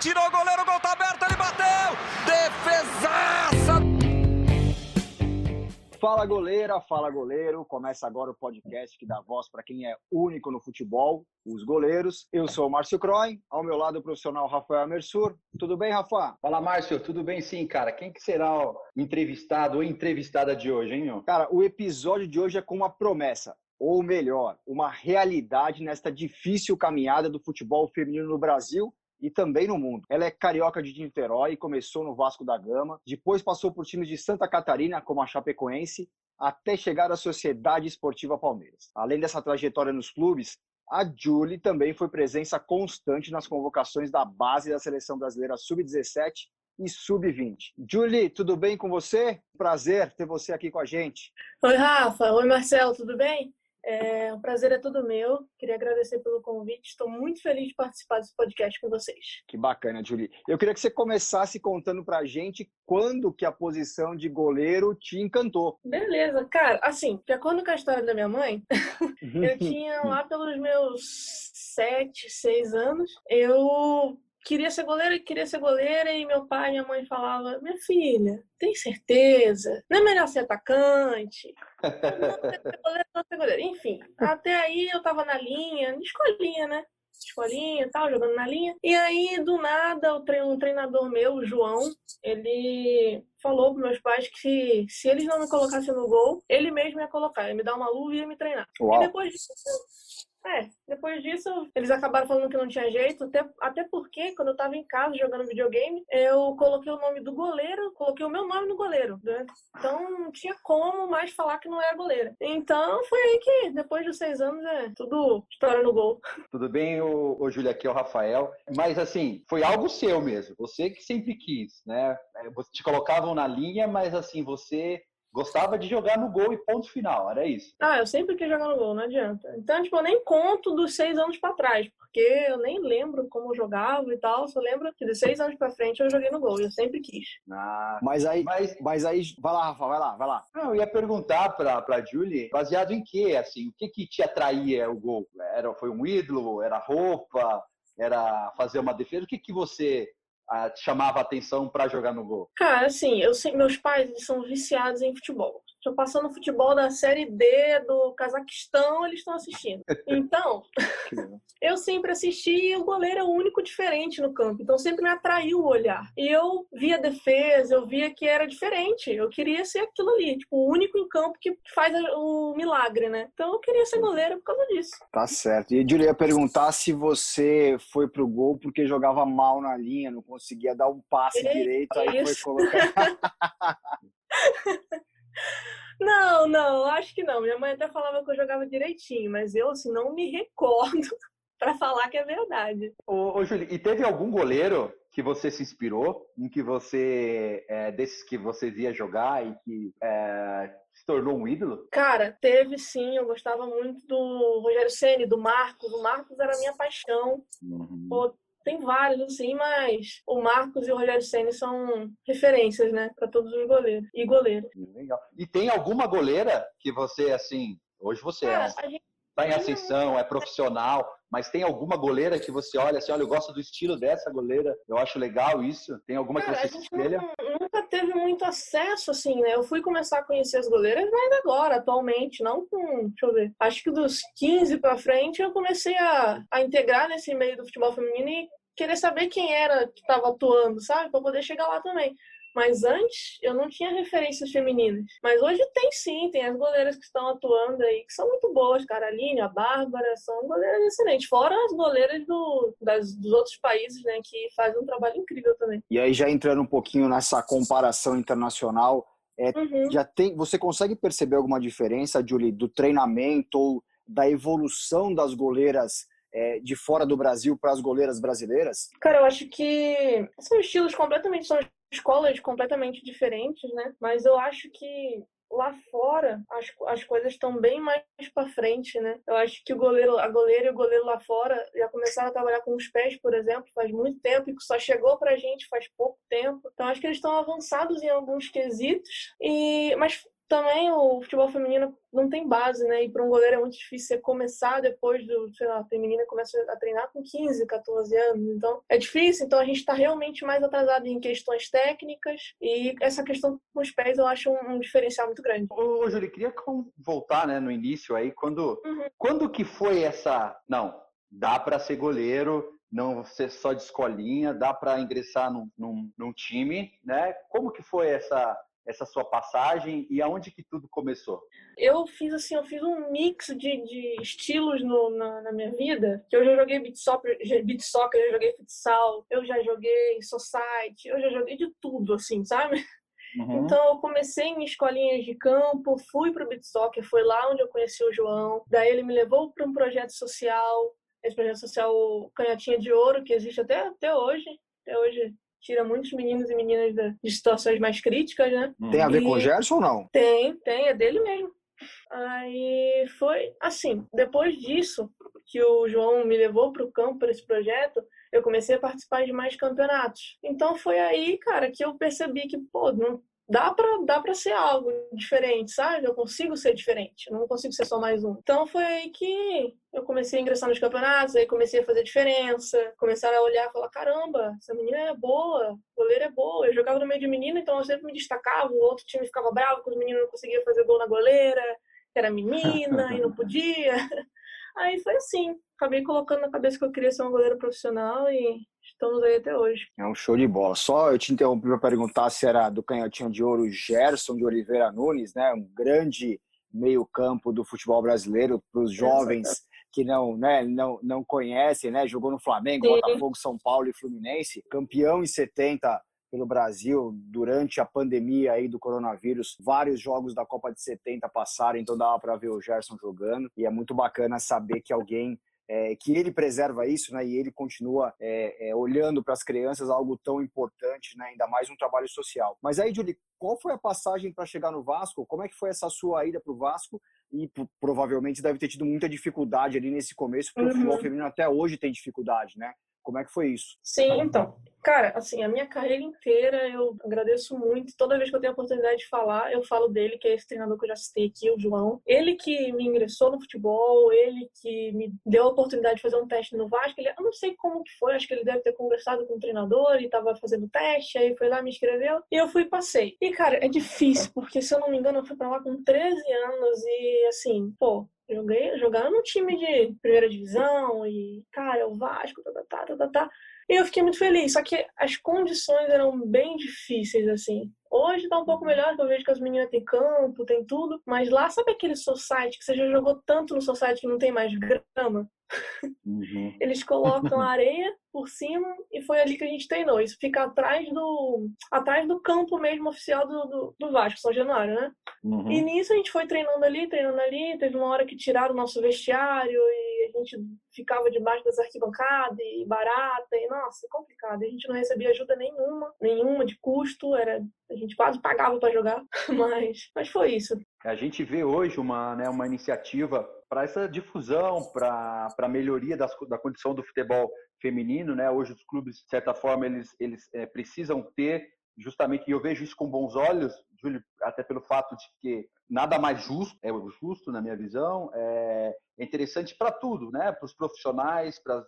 Tirou o goleiro, o gol tá aberto, ele bateu! Defesaça! Fala goleira, fala goleiro. Começa agora o podcast que dá voz para quem é único no futebol, os goleiros. Eu sou o Márcio Croin, ao meu lado o profissional Rafael Mersur. Tudo bem, Rafa? Fala, Márcio. Tudo bem sim, cara. Quem que será o entrevistado ou entrevistada de hoje, hein? Meu? Cara, o episódio de hoje é com uma promessa, ou melhor, uma realidade nesta difícil caminhada do futebol feminino no Brasil e também no mundo. Ela é carioca de Niterói, começou no Vasco da Gama, depois passou por times de Santa Catarina, como a Chapecoense, até chegar à Sociedade Esportiva Palmeiras. Além dessa trajetória nos clubes, a Julie também foi presença constante nas convocações da base da seleção brasileira sub-17 e sub-20. Julie, tudo bem com você? Prazer ter você aqui com a gente. Oi, Rafa. Oi, Marcelo, tudo bem? É, o prazer é todo meu. Queria agradecer pelo convite. Estou muito feliz de participar desse podcast com vocês. Que bacana, Julie. Eu queria que você começasse contando pra gente quando que a posição de goleiro te encantou. Beleza, cara. Assim, de acordo com a história da minha mãe, eu tinha lá pelos meus sete, seis anos, eu queria ser goleira, queria ser goleira, e meu pai e minha mãe falavam, minha filha, tem certeza? Não é melhor ser atacante? Não, ser goleira, não ser goleira. Enfim, até aí eu tava na linha, escolinha, né? Escolinha e tal, jogando na linha. E aí, do nada, um treinador meu, o João, ele falou pros meus pais que se eles não me colocassem no gol, ele mesmo ia colocar, ia me dar uma luva e ia me treinar. Uau. E depois disso, é, depois disso, eles acabaram falando que não tinha jeito, até, até porque, quando eu tava em casa jogando videogame, eu coloquei o nome do goleiro, coloquei o meu nome no goleiro, né? Então não tinha como mais falar que não era goleira. Então foi aí que, depois dos seis anos, é tudo história no gol. Tudo bem, o, Júlio, aqui é o Rafael. Mas assim, foi algo seu mesmo. Você que sempre quis, né? É, te colocavam na linha, mas assim, você gostava de jogar no gol e ponto final, era isso. Ah, eu sempre quis jogar no gol, não adianta. Então, tipo, eu nem conto dos seis anos pra trás, porque eu nem lembro como eu jogava e tal, só lembro que de seis anos pra frente eu joguei no gol, e eu sempre quis. Ah, Mas aí, Mas- mas aí, vai lá, Rafa, vai lá, vai lá. não, eu ia perguntar pra, pra Julie, baseado em quê, assim, o que que te atraía o gol? Era, foi um ídolo, era roupa, era fazer uma defesa? O que que você chamava atenção pra jogar no gol? Cara, assim, eu sei, meus pais eles são viciados em futebol. Estou passando futebol da Série D do Cazaquistão, eles estão assistindo. Então, eu sempre assisti e o goleiro é o único diferente no campo. Então sempre me atraiu o olhar. E eu via a defesa, eu via que era diferente. Eu queria ser aquilo ali, tipo, o único em campo que faz o milagre, né? Então eu queria ser goleiro por causa disso. Tá certo. E Julie ia perguntar se você foi pro gol porque jogava mal na linha, não conseguia dar um passe Eita, direito, aí foi isso. colocar. Não, não, acho que não. Minha mãe até falava que eu jogava direitinho, mas eu, assim, não me recordo pra falar que é verdade. Ô, ô Júlio, e teve algum goleiro que você se inspirou, em que você, é, desses que você via jogar e que é, se tornou um ídolo? Cara, teve sim, eu gostava muito do Rogério Ceni, do Marcos. O Marcos era a minha paixão. Pô, tem vários, assim, mas o Marcos e o Rogério Ceni são referências, né, pra todos os goleiros e goleiras. Legal. E tem alguma goleira que você, assim, hoje você é, a gente tá em ascensão, é profissional, mas tem alguma goleira que você olha assim, olha, eu gosto do estilo dessa goleira, eu acho legal isso? Tem alguma Cara, que você espelha? não- nunca teve muito acesso, assim, né? Eu fui começar a conhecer as goleiras mais agora, atualmente, não com, deixa eu ver, acho que dos 15 pra frente eu comecei a, a integrar nesse meio do futebol feminino e querer saber quem era que estava atuando, sabe? Pra poder chegar lá também. Mas antes eu não tinha referências femininas. Mas hoje tem sim, tem as goleiras que estão atuando aí, que são muito boas, cara. A Aline, a Bárbara, são goleiras excelentes. Fora as goleiras do, das, dos outros países, né, que fazem um trabalho incrível também. E aí, já entrando um pouquinho nessa comparação internacional, Uhum. já tem, você consegue perceber alguma diferença, Julie, do treinamento ou da evolução das goleiras é, de fora do Brasil para as goleiras brasileiras? Cara, eu acho que são estilos completamente, são escolas completamente diferentes, né? Mas eu acho que lá fora as, as coisas estão bem mais para frente, né? Eu acho que o goleiro, a goleira e o goleiro lá fora já começaram a trabalhar com os pés, por exemplo, faz muito tempo e que só chegou pra gente faz pouco tempo. Então acho que eles estão avançados em alguns quesitos e mas também o futebol feminino não tem base, né? E para um goleiro é muito difícil você começar depois do, sei lá, tem menina que começa a treinar com 15, 14 anos. Então, é difícil. Então, a gente está realmente mais atrasado em questões técnicas. E essa questão com os pés eu acho um, um diferencial muito grande. Ô, Júlio, queria voltar, né, no início aí, quando, uhum. quando que foi essa. Não, dá para ser goleiro, não ser só de escolinha, dá para ingressar num, num, num, time, né? Como que foi essa essa sua passagem e aonde que tudo começou? Eu fiz assim, eu fiz um mix de, de estilos no, na, na, minha vida, que eu já joguei beat soccer, beat soccer, eu já joguei futsal, eu já joguei society, eu já joguei de tudo, assim, sabe? Uhum. Então eu comecei em escolinhas de campo, fui para o beat soccer, foi lá onde eu conheci o João. Daí ele me levou para um projeto social, esse projeto social Canhotinha de Ouro, que existe até, até hoje. Até hoje tira muitos meninos e meninas de situações mais críticas, né? Tem a ver e... com o Gerson ou não? Tem, tem, é dele mesmo. Aí foi assim, depois disso que o João me levou para o campo para esse projeto, eu comecei a participar de mais campeonatos. Então foi aí, cara, que eu percebi que, pô, não, dá para dá para ser algo diferente, sabe? Eu consigo ser diferente, eu não consigo ser só mais um. Então foi aí que eu comecei a ingressar nos campeonatos, aí comecei a fazer diferença, começaram a olhar e falar: caramba, essa menina é boa, goleira é boa. Eu jogava no meio de menino, então eu sempre me destacava, o outro time ficava bravo quando os meninos não conseguiam fazer gol na goleira, que era menina e não podia. Aí foi assim, acabei colocando na cabeça que eu queria ser uma goleira profissional e estamos aí até hoje. É um show de bola. Só eu te interrompi para perguntar se era do canhotinho de ouro Gerson de Oliveira Nunes, né? Um grande meio-campo do futebol brasileiro para os jovens que não, né, não, não conhecem, né? Jogou no Flamengo, Sim. Botafogo, São Paulo e Fluminense, campeão em 70 pelo Brasil durante a pandemia aí do coronavírus. Vários jogos da Copa de 70 passaram, então dava para ver o Gerson jogando e é muito bacana saber que alguém é, que ele preserva isso, né? E ele continua é, é, olhando para as crianças algo tão importante, né? Ainda mais um trabalho social. Mas aí, Julie, qual foi a passagem para chegar no Vasco? Como é que foi essa sua ida para o Vasco? E provavelmente deve ter tido muita dificuldade ali nesse começo, porque uhum. o futebol feminino até hoje tem dificuldade, né? Como é que foi isso? Sim, então. Cara, assim, a minha carreira inteira eu agradeço muito. Toda vez que eu tenho a oportunidade de falar, eu falo dele, que é esse treinador que eu já citei aqui, o João. Ele que me ingressou no futebol, ele que me deu a oportunidade de fazer um teste no Vasco. Ele, eu não sei como que foi, acho que ele deve ter conversado com o treinador e tava fazendo teste, aí foi lá, me inscreveu e eu fui e passei. E, cara, é difícil, porque se eu não me engano, eu fui pra lá com 13 anos e, assim, pô, Joguei, jogando no time de primeira divisão e, cara, o Vasco, tá, tá, tá, tá, tá, tá. E eu fiquei muito feliz, só que as condições eram bem difíceis, assim. Hoje tá um pouco melhor, que eu vejo que as meninas têm campo, tem tudo. Mas lá, sabe aquele society que você já jogou tanto no society que não tem mais grama? Uhum. Eles colocam areia por cima e foi ali que a gente treinou. Isso fica atrás do atrás do campo mesmo oficial do, do, do Vasco, São Januário, né? Uhum. E nisso a gente foi treinando ali, treinando ali. Teve uma hora que tiraram o nosso vestiário e a gente ficava debaixo das arquibancadas e barata. E nossa, complicado. A gente não recebia ajuda nenhuma, nenhuma de custo. Era a gente quase pagava para jogar, mas, mas foi isso. A gente vê hoje uma, né, uma iniciativa para essa difusão, para a melhoria das, da condição do futebol feminino. Né? Hoje os clubes, de certa forma, eles, eles é, precisam ter justamente, e eu vejo isso com bons olhos, Júlio, até pelo fato de que nada mais justo, é justo na minha visão, é, é interessante para tudo, né? para os profissionais, para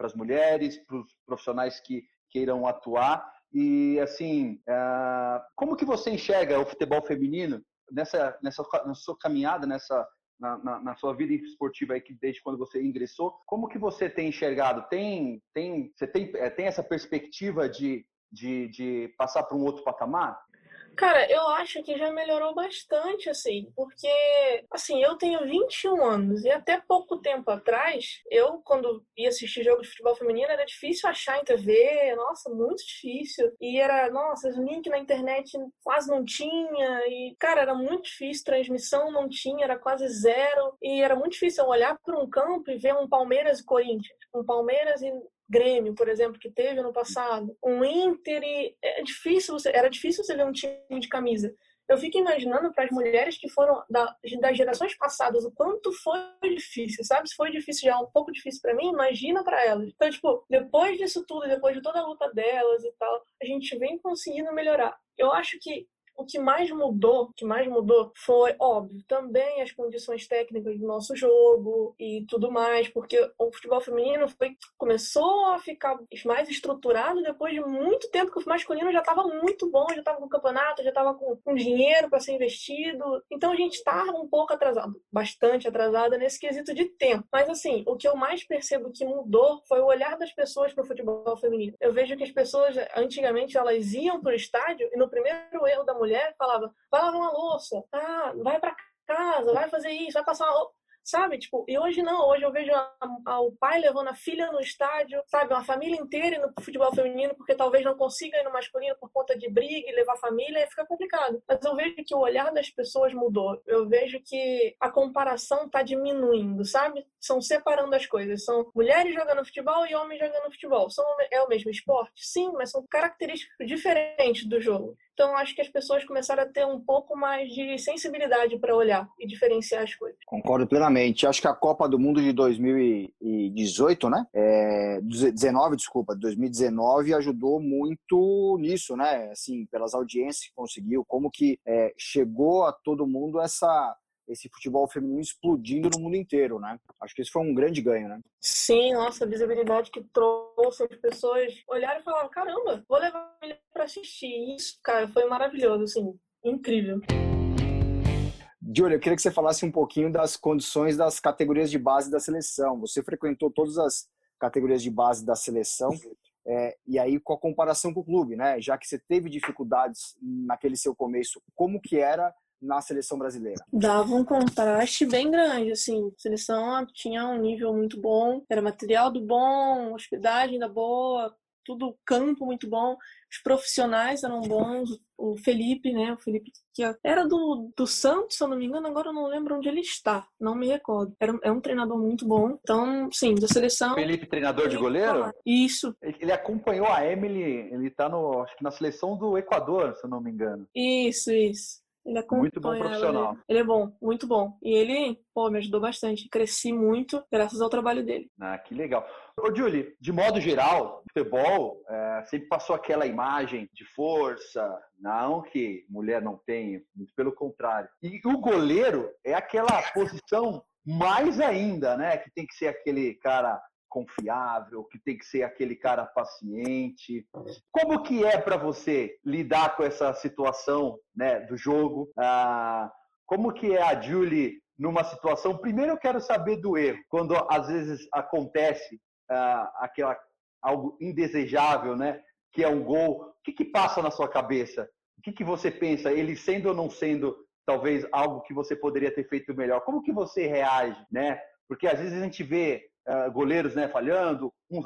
as mulheres, para os profissionais que queiram atuar. E, assim, uh, como que você enxerga o futebol feminino nessa, nessa na sua caminhada, nessa, na, na, na, sua vida esportiva aí, que desde quando você ingressou, como que você tem enxergado? Tem, tem, você tem, é, tem essa perspectiva de, de, de passar para um outro patamar? Cara, eu acho que já melhorou bastante, assim, porque, assim, eu tenho 21 anos e até pouco tempo atrás, eu, quando ia assistir jogos de futebol feminino, era difícil achar em TV, nossa, muito difícil. E era, nossa, os links na internet quase não tinha, e, cara, era muito difícil, transmissão não tinha, era quase zero, e era muito difícil eu olhar para um campo e ver um Palmeiras e Corinthians, um Palmeiras e Grêmio, por exemplo, que teve ano passado, um Inter, e é difícil você, era difícil você ver um time de camisa. Eu fico imaginando para as mulheres que foram da, das gerações passadas o quanto foi difícil, sabe? Se foi difícil já, um pouco difícil para mim, imagina para elas. Então, tipo, depois disso tudo, depois de toda a luta delas e tal, a gente vem conseguindo melhorar. Eu acho que o que mais mudou, o que mais mudou foi, óbvio, também as condições técnicas do nosso jogo e tudo mais, porque o futebol feminino foi, começou a ficar mais estruturado depois de muito tempo que o masculino já estava muito bom, já estava com campeonato, já estava com, com dinheiro para ser investido. Então a gente está um pouco atrasado, bastante atrasada nesse quesito de tempo. Mas assim, o que eu mais percebo que mudou foi o olhar das pessoas para o futebol feminino. Eu vejo que as pessoas antigamente elas iam para o estádio e no primeiro erro da mulher falava: vai lavar uma louça, ah, vai para casa, vai fazer isso, vai passar uma roupa sabe? Tipo, e hoje não, hoje eu vejo a, a, o pai levando a filha no estádio, sabe? Uma família inteira pro futebol feminino, porque talvez não consiga ir no masculino por conta de briga e levar a família, e fica complicado. Mas eu vejo que o olhar das pessoas mudou. Eu vejo que a comparação tá diminuindo, sabe? São separando as coisas. São mulheres jogando futebol e homens jogando futebol. São, é o mesmo esporte? Sim, mas são características diferentes do jogo. Então, acho que as pessoas começaram a ter um pouco mais de sensibilidade para olhar e diferenciar as coisas. Concordo plenamente. Acho que a Copa do Mundo de 2018, né? É, 19, desculpa, 2019 ajudou muito nisso, né? Assim, pelas audiências que conseguiu, como que é, chegou a todo mundo essa esse futebol feminino explodindo no mundo inteiro, né? Acho que isso foi um grande ganho, né? Sim, nossa, a visibilidade que trouxe as pessoas olharam e falaram: caramba, vou levar ele para assistir. Isso, cara, foi maravilhoso, assim, incrível. Júlia, eu queria que você falasse um pouquinho das condições das categorias de base da seleção. Você frequentou todas as categorias de base da seleção. É, e aí, com a comparação com o clube, né? Já que você teve dificuldades naquele seu começo, como que era na seleção brasileira? Dava um contraste bem grande, assim. A seleção tinha um nível muito bom, era material do bom, hospedagem da boa, tudo campo muito bom, os profissionais eram bons, o Felipe, né, o Felipe que era do, do Santos, se eu não me engano, agora eu não lembro onde ele está, não me recordo. Era, é um treinador muito bom, então, sim, da seleção... Felipe, treinador de goleiro? Isso. Ele acompanhou a Emily, ele tá no, acho que na seleção do Equador, se eu não me engano. Isso, isso. Ele é muito bom profissional. Ele, ele, é bom, muito bom. E ele, pô, me ajudou bastante. Cresci muito graças ao trabalho dele. Ah, que legal. Ô, Julie, de modo geral, futebol é, sempre passou aquela imagem de força, não que mulher não tenha, muito pelo contrário. E o goleiro é aquela posição mais ainda, né? Que tem que ser aquele cara confiável, que tem que ser aquele cara paciente. Como que é para você lidar com essa situação né, do jogo? Ah, como que é a Julie numa situação? Primeiro eu quero saber do erro, quando às vezes acontece ah, aquela algo indesejável, né? Que é um gol. O que, que passa na sua cabeça? O que, que você pensa? Ele sendo ou não sendo talvez algo que você poderia ter feito melhor? Como que você reage, né? Porque às vezes a gente vê goleiros né, falhando, uns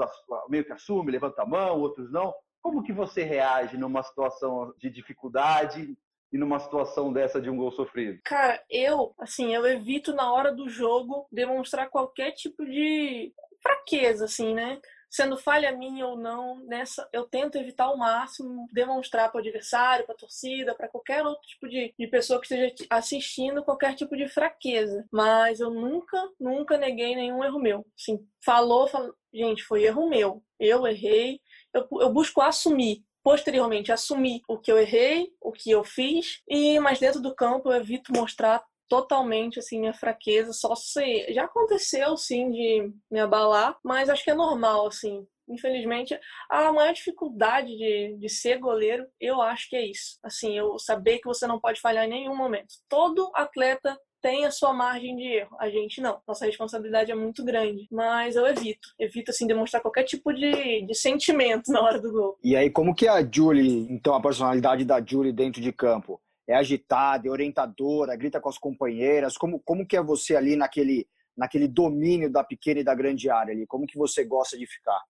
meio que assumem, levanta a mão, outros não. Como que você reage numa situação de dificuldade e numa situação dessa de um gol sofrido? Cara, eu, assim, eu evito na hora do jogo demonstrar qualquer tipo de fraqueza, assim, né? Sendo falha minha ou não, nessa eu tento evitar ao máximo demonstrar para o adversário, para a torcida, para qualquer outro tipo de, de pessoa que esteja assistindo qualquer tipo de fraqueza. Mas eu nunca, nunca neguei nenhum erro meu. Assim, falou, falou gente, foi erro meu. Eu errei. Eu, eu busco assumir posteriormente assumir o que eu errei, o que eu fiz, e mas dentro do campo eu evito mostrar totalmente assim minha fraqueza, só se já aconteceu sim de me abalar, mas acho que é normal assim. Infelizmente, a maior dificuldade de, de ser goleiro, eu acho que é isso. Assim, eu saber que você não pode falhar em nenhum momento. Todo atleta tem a sua margem de erro. A gente não. Nossa responsabilidade é muito grande. Mas eu evito. Evito, assim, demonstrar qualquer tipo de, de sentimento na hora do gol. E aí, como que a Julie, então, a personalidade da Julie dentro de campo? É agitada, é orientadora, grita com as companheiras? Como, como que é você ali naquele, naquele domínio da pequena e da grande área ali? Como que você gosta de ficar?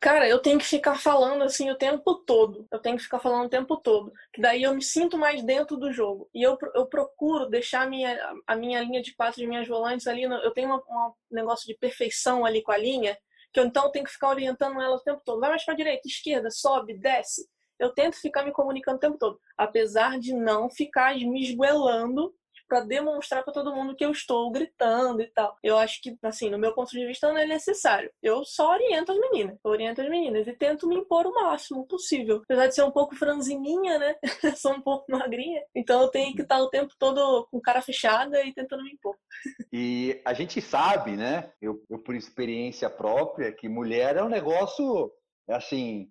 Cara, eu tenho que ficar falando assim o tempo todo. Eu tenho que ficar falando o tempo todo. Que daí eu me sinto mais dentro do jogo. E eu, eu procuro deixar a minha, a minha linha de quatro de minhas volantes ali. Eu tenho um negócio de perfeição ali com a linha. Que eu então tenho que ficar orientando ela o tempo todo. Vai mais pra direita, esquerda, sobe, desce eu tento ficar me comunicando o tempo todo, apesar de não ficar me esguelando, para demonstrar para todo mundo que eu estou gritando e tal. Eu acho que, assim, no meu ponto de vista, não é necessário. Eu só oriento as meninas. Oriento as meninas e tento me impor o máximo possível. Apesar de ser um pouco franzininha, né? sou um pouco magrinha. Então eu tenho que estar o tempo todo com cara fechada e tentando me impor. E a gente sabe, né? Eu, eu por experiência própria, que mulher é um negócio, assim,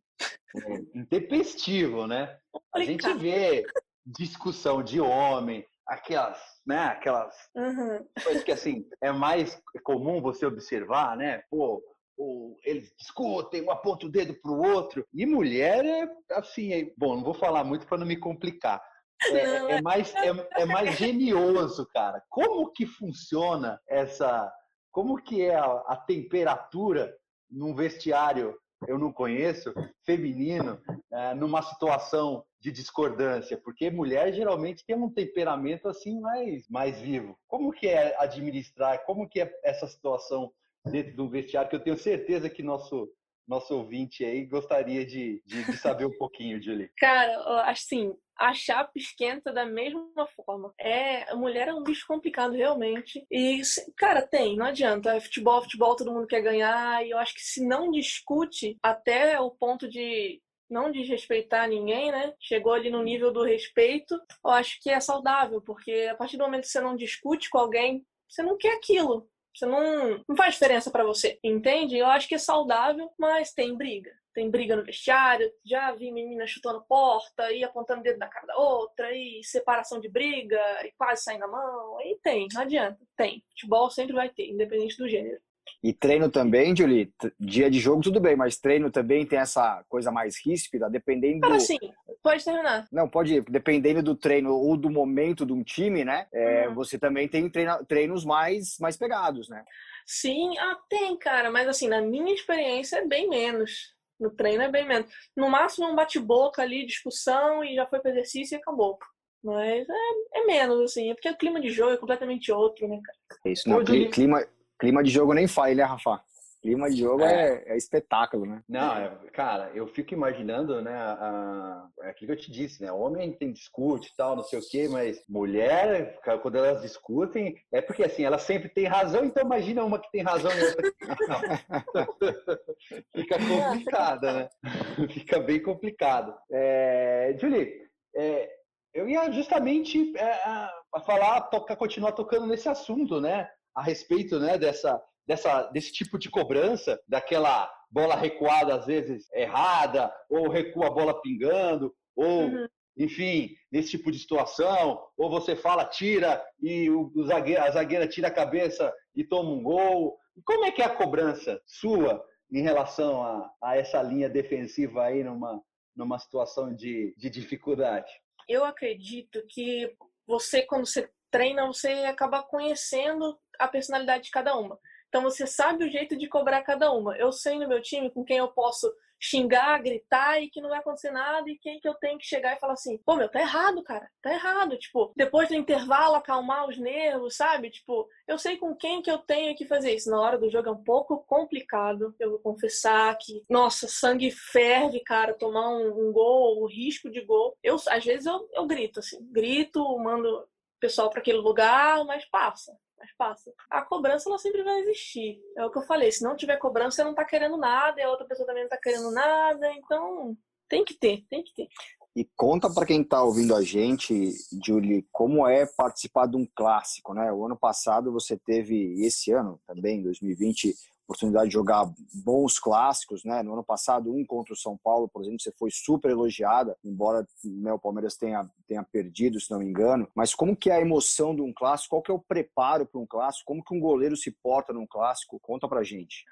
intempestivo, né? A gente vê discussão de homem, aquelas, né, aquelas uhum. coisas que assim é mais comum você observar, né? Pô, ou eles discutem, um aponta o dedo para o outro. E mulher é assim, é, bom, não vou falar muito para não me complicar. É, é, é mais, é, é, mais genioso, cara. Como que funciona essa. Como que é a, a temperatura num vestiário eu não conheço, feminino, é, numa situação de discordância, porque mulher geralmente tem um temperamento assim mais, mais vivo. Como que é administrar, como que é essa situação dentro do vestiário, que eu tenho certeza que nosso nosso ouvinte aí gostaria de, de, de saber um pouquinho, Julie. Cara, assim, a chapa esquenta da mesma forma. É, a mulher é um bicho complicado realmente. E, cara, tem, não adianta. É futebol, futebol, todo mundo quer ganhar. E eu acho que se não discute até o ponto de não desrespeitar ninguém, né? Chegou ali no nível do respeito, eu acho que é saudável, porque a partir do momento que você não discute com alguém, você não quer aquilo. Você não, não faz diferença para você, entende? Eu acho que é saudável, mas tem briga tem briga no vestiário, já vi menina chutando porta e apontando o dedo na cara da outra, e separação de briga, e quase saindo a mão. E tem, não adianta. Tem. Futebol sempre vai ter, independente do gênero. E treino também, Julie, dia de jogo tudo bem, mas treino também tem essa coisa mais ríspida, dependendo Cara, sim, pode terminar. Não, pode ir, dependendo do treino ou do momento de um time, né? É, uhum. Você também tem treino, treinos mais, mais pegados, né? Sim, ah, tem, cara, mas assim, na minha experiência é bem menos. No treino é bem menos. No máximo um bate-boca ali, discussão e já foi para exercício e acabou. Mas é, é, menos, assim. É porque o clima de jogo é completamente outro, né, cara? É isso, não. Hoje... Clima, clima de jogo nem faz, né, Rafa? clima de jogo é, é, é espetáculo, né? Não, é, cara, eu fico imaginando, né, a, é aquilo que eu te disse, né? Homem tem discute e tal, não sei o quê, mas mulher, quando elas discutem, é porque assim, ela sempre tem razão, então imagina uma que tem razão e outra que não. Fica complicada, né? Fica bem complicado. É, Julie, é, eu ia justamente é, a falar, tocar, continuar tocando nesse assunto, né? A respeito, né, dessa dessa, desse tipo de cobrança, daquela bola recuada às vezes errada, ou recua a bola pingando, ou, uhum. enfim, nesse tipo de situação, ou você fala, tira, e o, o zagueiro, a zagueira tira a cabeça e toma um gol. Como é que é a cobrança sua em relação a, a essa linha defensiva aí numa, numa situação de, de dificuldade? Eu acredito que você, quando você treina, você acaba conhecendo a personalidade de cada uma. Então você sabe o jeito de cobrar cada uma. Eu sei no meu time com quem eu posso xingar, gritar e que não vai acontecer nada e quem que eu tenho que chegar e falar assim, pô, meu, tá errado, cara, tá errado. Tipo, depois do intervalo acalmar os nervos, sabe? Tipo, eu sei com quem que eu tenho que fazer isso. Na hora do jogo é um pouco complicado, eu vou confessar que, nossa, sangue ferve, cara, tomar um, um gol, o um risco de gol. Eu, às vezes eu, eu grito, assim, grito, mando pessoal para aquele lugar, mas passa mas passa. A cobrança ela sempre vai existir. É o que eu falei, se não tiver cobrança, você não tá querendo nada, e a outra pessoa também não tá querendo nada, então tem que ter, tem que ter. E conta para quem está ouvindo a gente, Julie, como é participar de um clássico, né? O ano passado você teve, esse ano também, 2020, oportunidade de jogar bons clássicos, né? No ano passado, um contra o São Paulo, por exemplo, você foi super elogiada, embora né, o Palmeiras tenha, tenha perdido, se não me engano. Mas como que é a emoção de um clássico? Qual que é o preparo para um clássico? Como que um goleiro se porta num clássico? Conta pra gente.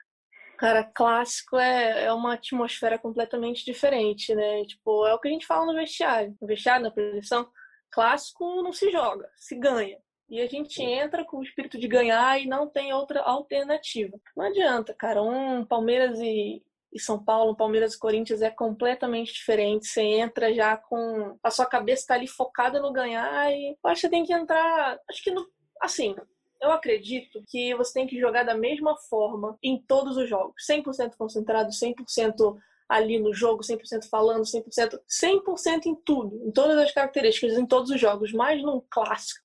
Cara, clássico é, é uma atmosfera completamente diferente, né? Tipo, é o que a gente fala no vestiário. No vestiário, na posição, clássico não se joga, se ganha. E a gente entra com o espírito de ganhar e não tem outra alternativa. Não adianta, cara. Um Palmeiras e, e São Paulo, um Palmeiras e Corinthians é completamente diferente. Você entra já com. A sua cabeça tá ali focada no ganhar e eu acho que você tem que entrar. Acho que no. Assim, eu acredito que você tem que jogar da mesma forma em todos os jogos. 100% concentrado, 100% ali no jogo, 100% falando, 100%, 100% em tudo, em todas as características, em todos os jogos, mas num clássico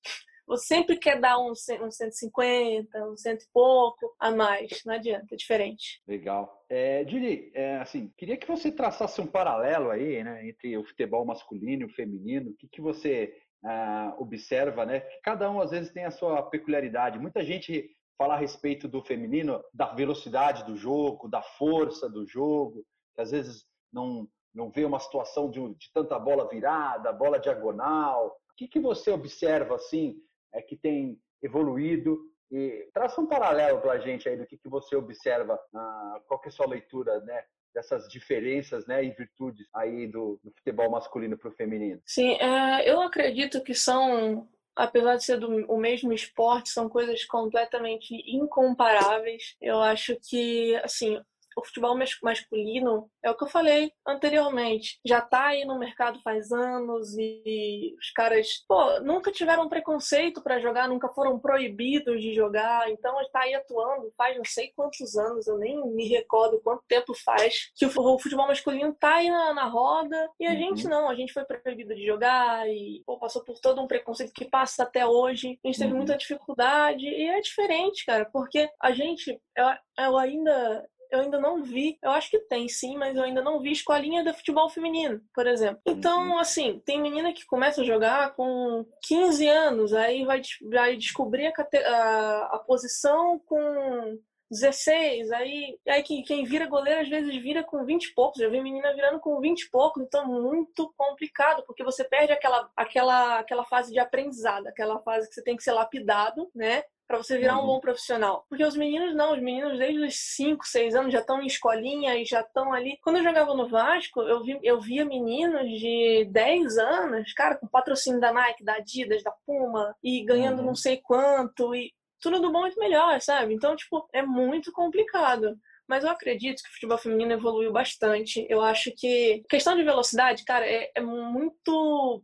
você sempre quer dar um, um 150, um cento e pouco a mais. Não adianta, é diferente. Legal. É, Dili, é, assim, queria que você traçasse um paralelo aí, né, entre o futebol masculino e o feminino. O que, que você ah, observa, né? Cada um às vezes tem a sua peculiaridade. Muita gente fala a respeito do feminino, da velocidade do jogo, da força do jogo, que às vezes não não vê uma situação de, de tanta bola virada, bola diagonal. O que, que você observa assim é que tem evoluído e traça um paralelo para a gente aí do que, que você observa, ah, qual que é a sua leitura, né, dessas diferenças, né, e virtudes aí do, do futebol masculino para o feminino. Sim, é, eu acredito que são apesar de ser do, o mesmo esporte, são coisas completamente incomparáveis. Eu acho que, assim, o futebol masculino é o que eu falei anteriormente. Já tá aí no mercado faz anos e os caras, pô, nunca tiveram preconceito para jogar, nunca foram proibidos de jogar. Então está aí atuando faz não sei quantos anos, eu nem me recordo quanto tempo faz que o futebol masculino tá aí na, na roda e a uhum. gente não, a gente foi proibido de jogar e pô, passou por todo um preconceito que passa até hoje. A gente teve uhum. muita dificuldade e é diferente, cara, porque a gente, eu, eu ainda eu ainda não vi. Eu acho que tem sim, mas eu ainda não vi escolinha de futebol feminino, por exemplo. Então, uhum. assim, tem menina que começa a jogar com 15 anos, aí vai, vai descobrir a, a, a posição com 16, aí, aí quem, quem vira goleiro às vezes vira com 20 e poucos, já vi menina virando com 20 e poucos, então muito complicado, porque você perde aquela, aquela, aquela fase de aprendizado, aquela fase que você tem que ser lapidado, né? Para você virar um uhum. bom profissional. Porque os meninos não, os meninos desde os 5, 6 anos já estão em escolinha e já estão ali. Quando eu jogava no Vasco, eu, vi, eu via meninos de 10 anos, cara, com patrocínio da Nike, da Adidas, da Puma, e ganhando uhum. não sei quanto, e tudo do bom e do melhor, sabe? Então, tipo, é muito complicado. Mas eu acredito que o futebol feminino evoluiu bastante. Eu acho que questão de velocidade, cara, é, é muito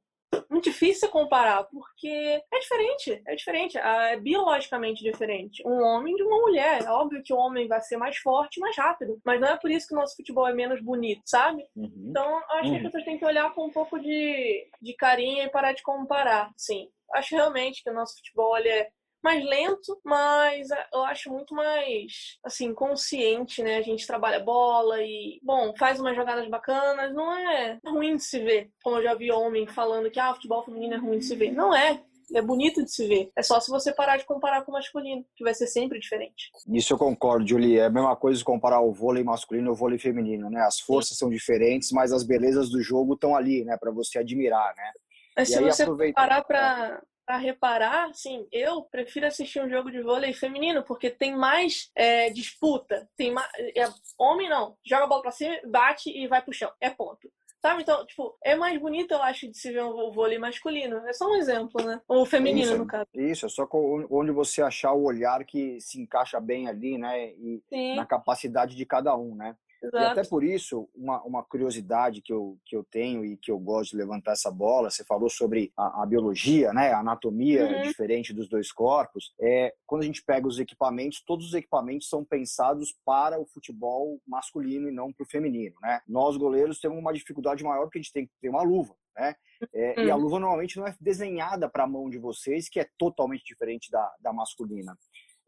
muito difícil comparar, porque é diferente, é diferente, é biologicamente diferente. Um homem de uma mulher. É óbvio que o homem vai ser mais forte, mais rápido, mas não é por isso que o nosso futebol é menos bonito, sabe? Uhum. Então, acho uhum. que as uhum. pessoas têm que olhar com um pouco de, de carinho e parar de comparar, sim. Acho realmente que o nosso futebol ele é mais lento, mas eu acho muito mais, assim, consciente, né? A gente trabalha bola e, bom, faz umas jogadas bacanas, não é ruim de se ver. Como eu já vi homem falando que, ah, futebol feminino é ruim de se ver. Não é. É bonito de se ver. É só se você parar de comparar com o masculino, que vai ser sempre diferente. Isso eu concordo, Julie. É a mesma coisa comparar o vôlei masculino e o vôlei feminino, né? As forças Sim. são diferentes, mas as belezas do jogo estão ali, né? Para você admirar, né? Mas e se você aproveita... parar para para reparar, sim, eu prefiro assistir um jogo de vôlei feminino porque tem mais é, disputa, tem mais, é, homem não, joga a bola para cima, bate e vai pro chão, é ponto. Sabe? Então, tipo, é mais bonito, eu acho, de se ver o vôlei masculino. É só um exemplo, né? Ou feminino, isso, no caso. Isso, é só onde você achar o olhar que se encaixa bem ali, né? E Sim. na capacidade de cada um, né? Exato. E até por isso, uma, uma curiosidade que eu, que eu tenho e que eu gosto de levantar essa bola, você falou sobre a, a biologia, né, a anatomia uhum. diferente dos dois corpos, é quando a gente pega os equipamentos, todos os equipamentos são pensados para o futebol masculino e não para o feminino, né? Nós, goleiros, temos uma dificuldade maior porque a gente tem que ter uma luva, né? É, E a uhum. luva normalmente não é desenhada para a mão de vocês, que é totalmente diferente da, da masculina.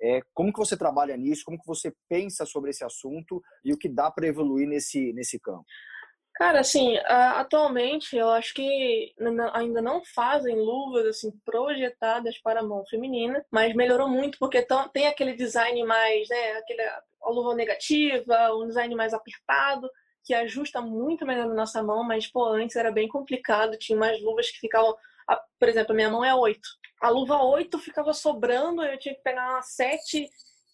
É, como que você trabalha nisso? Como que você pensa sobre esse assunto e o que dá para evoluir nesse, nesse campo? Cara, assim, atualmente eu acho que ainda não fazem luvas assim projetadas para a mão feminina, mas melhorou muito porque tem aquele design mais, né, aquele, a luva negativa, um design mais apertado, que ajusta muito melhor na nossa mão, mas pô, antes era bem complicado, tinha umas luvas que ficavam a, por exemplo, a minha mão é 8. A luva 8 ficava sobrando, eu tinha que pegar uma 7,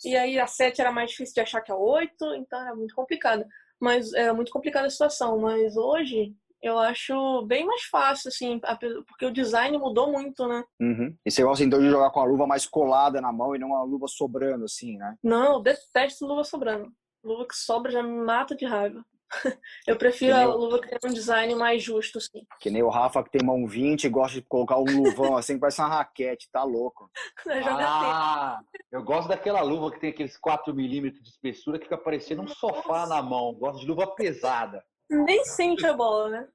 e aí a 7 era mais difícil de achar que a 8, então era muito complicado. Mas era muito complicada a situação. Mas hoje eu acho bem mais fácil, assim, porque o design mudou muito, né? Uhum. E você gosta então de jogar com a luva mais colada na mão e não uma luva sobrando, assim, né? Não, eu detesto luva sobrando. Luva que sobra já me mata de raiva. Eu prefiro a luva que tem um design mais justo, sim. Que nem o Rafa que tem mão 20 e gosta de colocar um luvão assim, parece uma raquete, tá louco. ah, eu gosto daquela luva que tem aqueles 4 milímetros de espessura que fica parecendo um sofá na mão. Gosto de luva pesada. Nem sente a bola, né?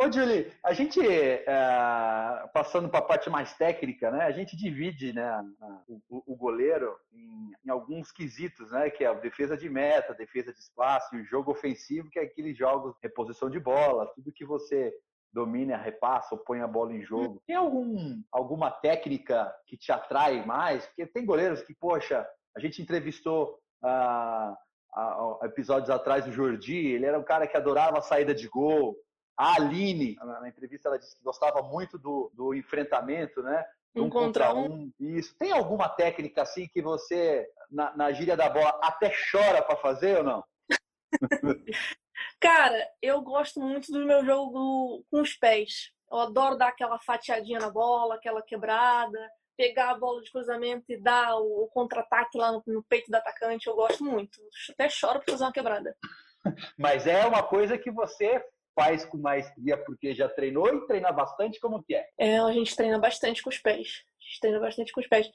Ô, Julie, a gente, é, passando para a parte mais técnica, né, a gente divide né, o, o goleiro em, em, alguns quesitos, né, que é a defesa de meta, defesa de espaço e o jogo ofensivo, que é aqueles jogos de reposição de bola, tudo que você domina, repassa ou põe a bola em jogo. Tem algum, alguma técnica que te atrai mais? Porque tem goleiros que, poxa, a gente entrevistou ah, episódios atrás o Jordi, ele era um cara que adorava a saída de gol. A Aline, na entrevista, ela disse que gostava muito do, do enfrentamento, né? Um, um contra um. Isso. Tem alguma técnica assim que você, na, na gíria da bola, até chora para fazer ou não? Cara, eu gosto muito do meu jogo com os pés. Eu adoro dar aquela fatiadinha na bola, aquela quebrada, pegar a bola de cruzamento e dar o, contra-ataque lá no, no, peito do atacante. Eu gosto muito. Até choro para fazer uma quebrada. Mas é uma coisa que você faz com maestria porque já treinou e treina bastante? Como que é? É, a gente treina bastante com os pés. A gente treina bastante com os pés.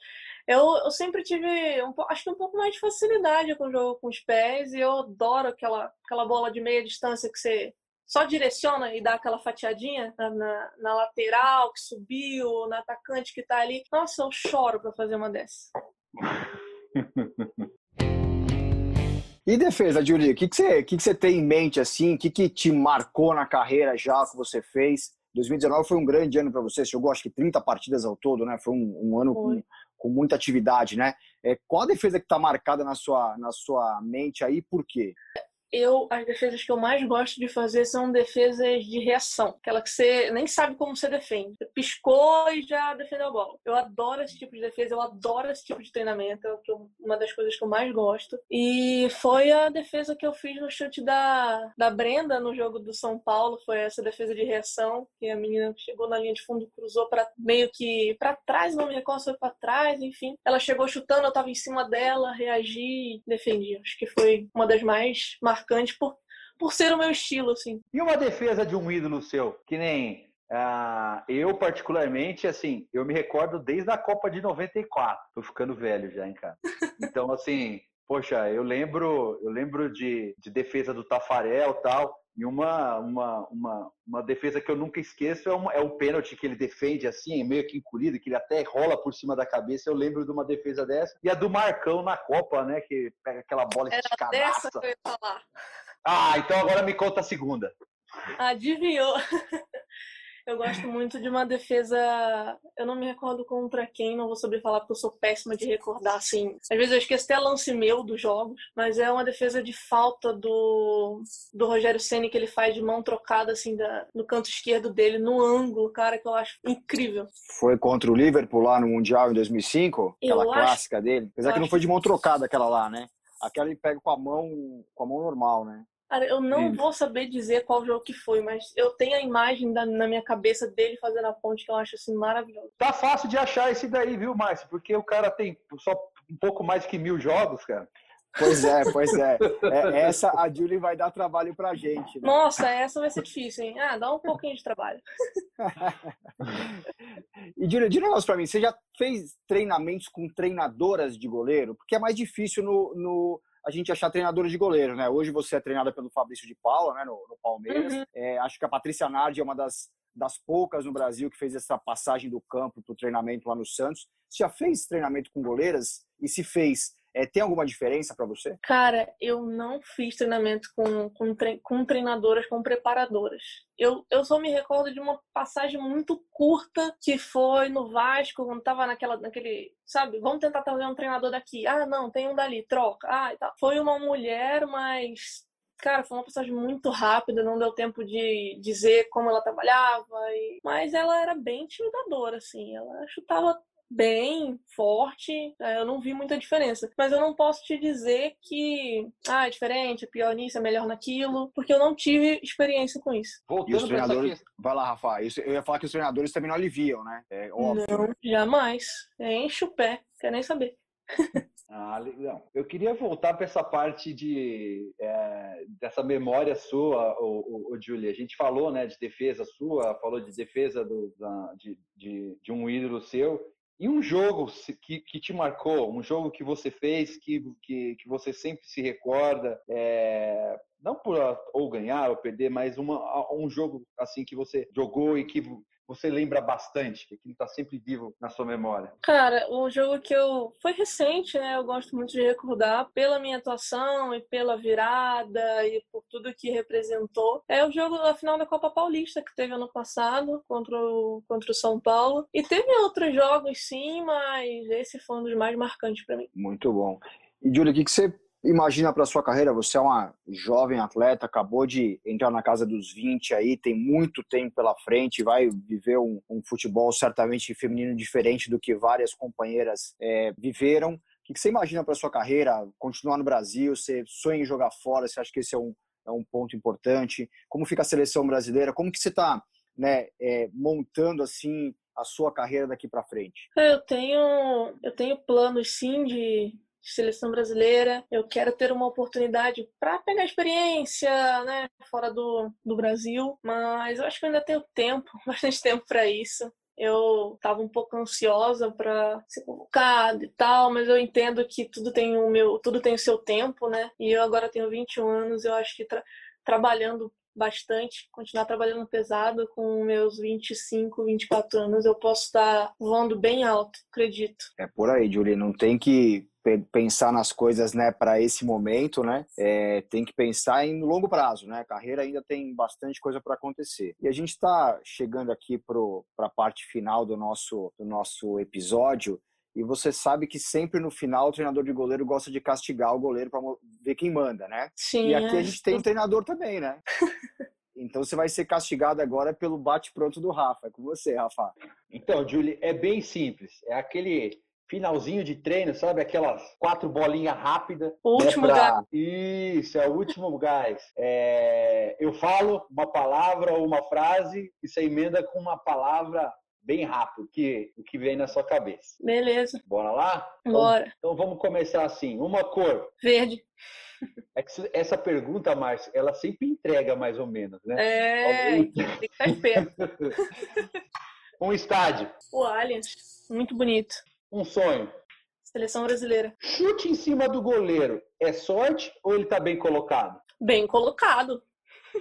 Eu, eu sempre tive, um, acho que um pouco mais de facilidade com o jogo com os pés e eu adoro aquela, aquela bola de meia distância que você só direciona e dá aquela fatiadinha na, na, na lateral que subiu, na atacante que tá ali. Nossa, eu choro para fazer uma dessas. E defesa, Julie, o que, que, você, que, que você tem em mente assim? O que, que te marcou na carreira já que você fez? 2019 foi um grande ano para você, você jogou acho que 30 partidas ao todo, né? Foi um, um ano com, com, muita atividade, né? É, qual a defesa que está marcada na sua, na sua mente aí por quê? Eu as defesas que eu mais gosto de fazer são defesas de reação, aquela que você nem sabe como você defende. Você piscou e já defendeu a bola. Eu adoro esse tipo de defesa, eu adoro esse tipo de treinamento, é uma das coisas que eu mais gosto. E foi a defesa que eu fiz no chute da, da Brenda no jogo do São Paulo, foi essa defesa de reação, que a menina chegou na linha de fundo, cruzou para meio que para trás, não me recordo, foi para trás, enfim. Ela chegou chutando, eu tava em cima dela, reagi e defendi. Acho que foi uma das mais marcantes marcante por, por ser o meu estilo, assim. E uma defesa de um ídolo seu, que nem uh, eu, particularmente, assim, eu me recordo desde a Copa de 94. Tô ficando velho já, hein, cara? Então, assim, poxa, eu lembro, eu lembro de, de defesa do Tafarel tal. E uma, uma, uma, uma defesa que eu nunca esqueço é, uma, é o pênalti que ele defende assim, meio que encolhido, que ele até rola por cima da cabeça. Eu lembro de uma defesa dessa. E a do Marcão na Copa, né? Que pega aquela bola. Era dessa que eu ia falar. Ah, então agora me conta a segunda. Adivinhou. Eu gosto muito de uma defesa. Eu não me recordo contra quem, não vou saber falar porque eu sou péssima de recordar, assim. Às vezes eu esqueço até lance meu dos jogos, mas é uma defesa de falta do, do Rogério Senna que ele faz de mão trocada, assim, da, no canto esquerdo dele, no ângulo, cara, que eu acho incrível. Foi contra o Liverpool lá no Mundial em 2005? Aquela eu clássica acho... dele? Apesar que não foi de mão trocada aquela lá, né? Aquela ele pega com a mão, com a mão normal, né? Cara, eu não vou saber dizer qual jogo que foi, mas eu tenho a imagem da, na minha cabeça dele fazendo a ponte que eu acho assim maravilhoso. Tá fácil de achar esse daí, viu, Márcio? Porque o cara tem só um pouco mais que mil jogos, cara. Pois é, pois é. é essa a Julie vai dar trabalho pra gente. Né? Nossa, essa vai ser difícil, hein? Ah, dá um pouquinho de trabalho. e Julie, diga um negócio pra mim. Você já fez treinamentos com treinadoras de goleiro? Porque é mais difícil no, no a gente achar treinadores de goleiro, né? Hoje você é treinada pelo Fabrício de Paula, né, no, no Palmeiras. Uhum. É, acho que a Patrícia Nardi é uma das, das poucas no Brasil que fez essa passagem do campo para o treinamento lá no Santos. Você já fez treinamento com goleiras? E se fez, é, tem alguma diferença para você? Cara, eu não fiz treinamento com, com, tre com treinadoras, com preparadoras. Eu, eu só me recordo de uma passagem muito curta que foi no Vasco, quando tava naquela, naquele, sabe, vamos tentar trazer um treinador daqui. Ah, não, tem um dali, troca. Ah, e tal. Foi uma mulher, mas cara, foi uma passagem muito rápida, não deu tempo de dizer como ela trabalhava, e... mas ela era bem intimidadora, assim, ela chutava bem forte, é, eu não vi muita diferença. Mas eu não posso te dizer que ah, é diferente, é pior nisso, é melhor naquilo, porque eu não tive experiência com isso. Voltando e os treinadores... Vai lá, Rafa. Eu ia falar que os treinadores também não aliviam, né? É óbvio. Não, jamais. Enche o pé, quer nem saber. Ah, legal. Eu queria voltar para essa parte de é, dessa memória sua, o, o, o Julia. A gente falou, né, de defesa sua, falou de defesa do, da, de, de, de um ídolo seu. E um jogo que, que te marcou, um jogo que você fez, que, que, que você sempre se recorda, é, Não por ou ganhar ou perder, mas uma, um jogo assim que você jogou e que você lembra bastante, que está sempre vivo na sua memória? Cara, o jogo que eu. Foi recente, né? Eu gosto muito de recordar pela minha atuação e pela virada e por tudo que representou. É o jogo da final da Copa Paulista que teve ano passado contra o, contra o São Paulo. E teve outros jogos, sim, mas esse foi um dos mais marcantes para mim. Muito bom. E, Júlia, o que, que você imagina para sua carreira? Você é uma jovem atleta, acabou de entrar na casa dos 20 aí, tem muito tempo pela frente, vai viver um, um futebol certamente feminino diferente do que várias companheiras é, viveram. O que você imagina para sua carreira? Continuar no Brasil? Você sonha em jogar fora? Você acha que esse é um, é um ponto importante? Como fica a seleção brasileira? Como que você está né, é, montando assim a sua carreira daqui para frente? Eu tenho eu tenho planos sim de seleção brasileira. Eu quero ter uma oportunidade para pegar experiência, né, fora do, do Brasil, mas eu acho que eu ainda tenho tempo, bastante tempo para isso. Eu estava um pouco ansiosa para ser convocada e tal, mas eu entendo que tudo tem o meu, tudo tem o seu tempo, né? E eu agora tenho 21 anos, eu acho que tra trabalhando bastante, continuar trabalhando pesado com meus 25, 24 anos, eu posso estar voando bem alto, acredito. É por aí, Julie, não tem que pensar nas coisas né para esse momento né é, tem que pensar em longo prazo né a carreira ainda tem bastante coisa para acontecer e a gente está chegando aqui para a parte final do nosso do nosso episódio e você sabe que sempre no final o treinador de goleiro gosta de castigar o goleiro para ver quem manda né Sim, e aqui é. a gente tem um treinador também né Então você vai ser castigado agora pelo bate-pronto do Rafa. É com você, Rafa. Então, Julie, é bem simples. É aquele finalzinho de treino, sabe? Aquelas quatro bolinhas rápidas. O né, último pra... gás. Isso, é o último gás. É... Eu falo uma palavra ou uma frase e você emenda com uma palavra bem rápido, que, o que vem na sua cabeça. Beleza. Bora lá? Bora. Então, então vamos começar assim. Uma cor. Verde. É essa pergunta, Márcio, ela sempre entrega mais ou menos, né? É, tem que esperto. um estádio. O Allianz, muito bonito. Um sonho. Seleção brasileira. Chute em cima do goleiro é sorte ou ele está bem colocado? Bem colocado.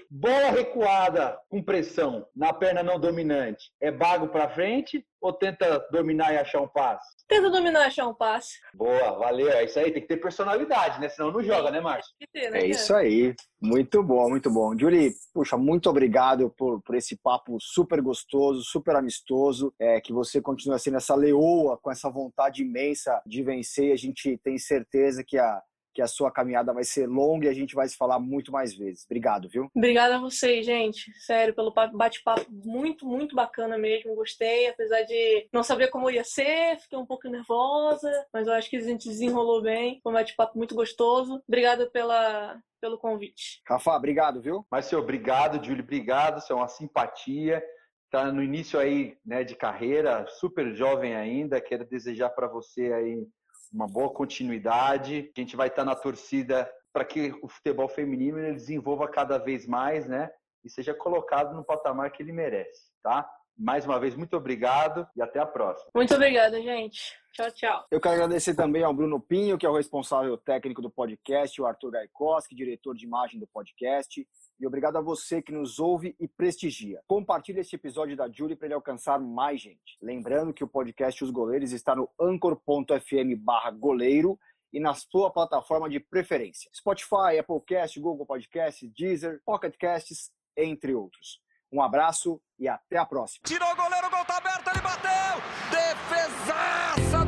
Bola recuada com pressão na perna não dominante é bago para frente ou tenta dominar e achar um passe? Tenta dominar e achar um passe. Boa, valeu. É isso aí, tem que ter personalidade, né? Senão não joga, né, Márcio? Né, é isso aí. Muito bom, muito bom. Julie, puxa, muito obrigado por, por esse papo super gostoso, super amistoso. É, que você continue sendo essa leoa com essa vontade imensa de vencer. A gente tem certeza que a que a sua caminhada vai ser longa e a gente vai se falar muito mais vezes. Obrigado, viu? Obrigada a vocês, gente. Sério, pelo bate-papo muito, muito bacana mesmo. Gostei, apesar de não saber como ia ser, fiquei um pouco nervosa, mas eu acho que a gente desenrolou bem. Foi um bate-papo muito gostoso. Obrigada pela, pelo convite. Rafa, obrigado, viu? Márcio, obrigado, Júlio, obrigado. Você é uma simpatia. Tá no início aí, né, de carreira, super jovem ainda. Quero desejar para você aí uma boa continuidade. A gente vai estar na torcida para que o futebol feminino ele desenvolva cada vez mais, né? E seja colocado no patamar que ele merece, tá? Mais uma vez, muito obrigado e até a próxima. Muito obrigada, gente. Tchau, tchau. Eu quero agradecer também ao Bruno Pinho, que é o responsável técnico do podcast, o Arthur Gaikoski, diretor de imagem do podcast. E obrigado a você que nos ouve e prestigia. Compartilhe este episódio da Julie para ele alcançar mais gente. Lembrando que o podcast Os Goleiros está no anchor.fm goleiro e na sua plataforma de preferência. Spotify, Applecast, Google Podcast, Deezer, Pocket Casts, entre outros. Um abraço e até a próxima. Tirou o goleiro, o gol tá aberto, ele bateu! Defesaça!